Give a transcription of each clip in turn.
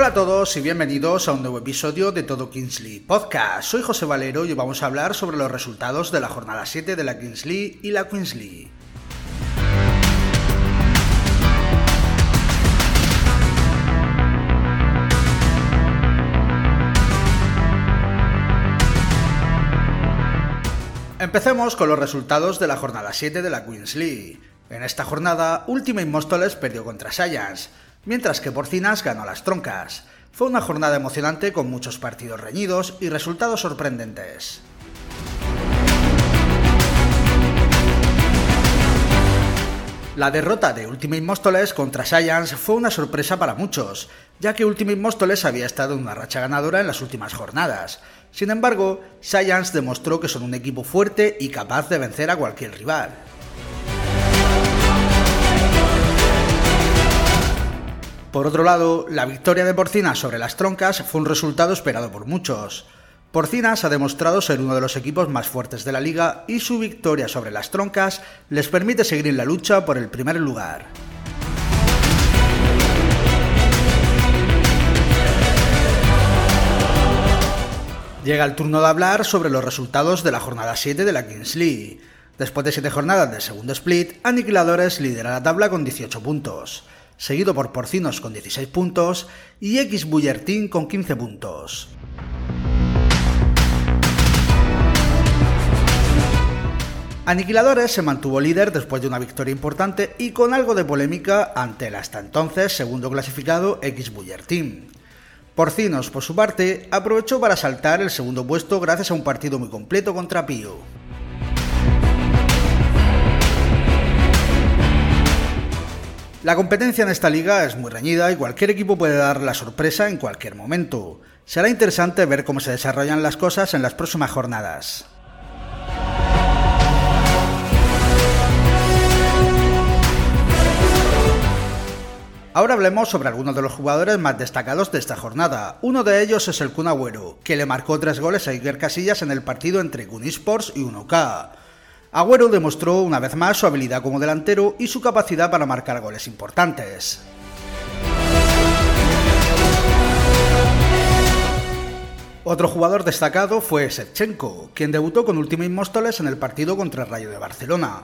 Hola a todos y bienvenidos a un nuevo episodio de Todo Kingsley Podcast. Soy José Valero y vamos a hablar sobre los resultados de la jornada 7 de la Kingsley y la Queens League. Empecemos con los resultados de la jornada 7 de la Queens League. En esta jornada, Ultimate Móstoles perdió contra Science, mientras que Porcinas ganó las Troncas. Fue una jornada emocionante con muchos partidos reñidos y resultados sorprendentes. La derrota de Ultimate Móstoles contra Science fue una sorpresa para muchos, ya que Ultimate Móstoles había estado en una racha ganadora en las últimas jornadas. Sin embargo, Science demostró que son un equipo fuerte y capaz de vencer a cualquier rival. Por otro lado, la victoria de Porcinas sobre las Troncas fue un resultado esperado por muchos. Porcinas ha demostrado ser uno de los equipos más fuertes de la liga y su victoria sobre las Troncas les permite seguir en la lucha por el primer lugar. Llega el turno de hablar sobre los resultados de la jornada 7 de la Kings League. Después de 7 jornadas del segundo split, Aniquiladores lidera la tabla con 18 puntos seguido por Porcinos con 16 puntos y X Buller Team con 15 puntos. Aniquiladores se mantuvo líder después de una victoria importante y con algo de polémica ante el hasta entonces segundo clasificado X Buller Team. Porcinos, por su parte, aprovechó para saltar el segundo puesto gracias a un partido muy completo contra Pío. La competencia en esta liga es muy reñida y cualquier equipo puede dar la sorpresa en cualquier momento. Será interesante ver cómo se desarrollan las cosas en las próximas jornadas. Ahora hablemos sobre algunos de los jugadores más destacados de esta jornada. Uno de ellos es el Kun Agüero, que le marcó tres goles a Iker Casillas en el partido entre Kun Sports y 1K. Agüero demostró una vez más su habilidad como delantero y su capacidad para marcar goles importantes. Otro jugador destacado fue Shevchenko, quien debutó con Ultimate Móstoles en el partido contra el Rayo de Barcelona.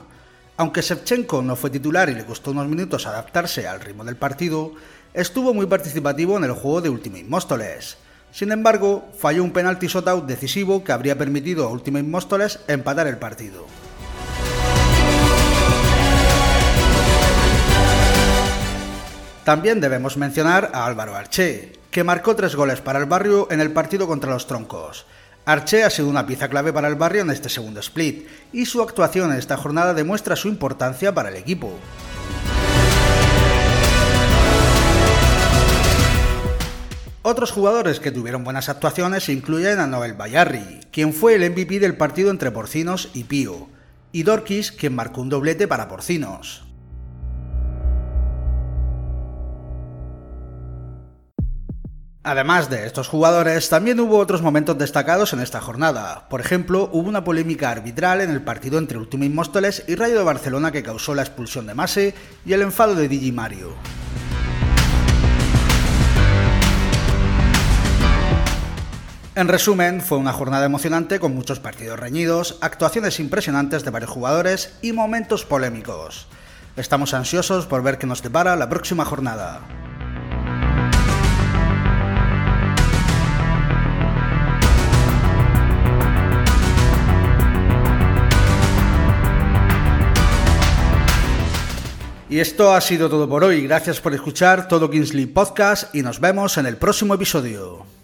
Aunque Shevchenko no fue titular y le costó unos minutos adaptarse al ritmo del partido, estuvo muy participativo en el juego de Ultimate Móstoles. Sin embargo, falló un penalti shootout decisivo que habría permitido a Ultimate Móstoles empatar el partido. También debemos mencionar a Álvaro Arché, que marcó tres goles para el barrio en el partido contra los Troncos. Arché ha sido una pieza clave para el barrio en este segundo split, y su actuación en esta jornada demuestra su importancia para el equipo. Otros jugadores que tuvieron buenas actuaciones incluyen a Noel Bayarri, quien fue el MVP del partido entre Porcinos y Pío, y Dorkis, quien marcó un doblete para Porcinos. Además de estos jugadores, también hubo otros momentos destacados en esta jornada. Por ejemplo, hubo una polémica arbitral en el partido entre Ultimate Móstoles y Rayo de Barcelona que causó la expulsión de Mase y el enfado de Digi Mario. En resumen, fue una jornada emocionante con muchos partidos reñidos, actuaciones impresionantes de varios jugadores y momentos polémicos. Estamos ansiosos por ver qué nos depara la próxima jornada. Y esto ha sido todo por hoy. Gracias por escuchar todo Kingsley Podcast y nos vemos en el próximo episodio.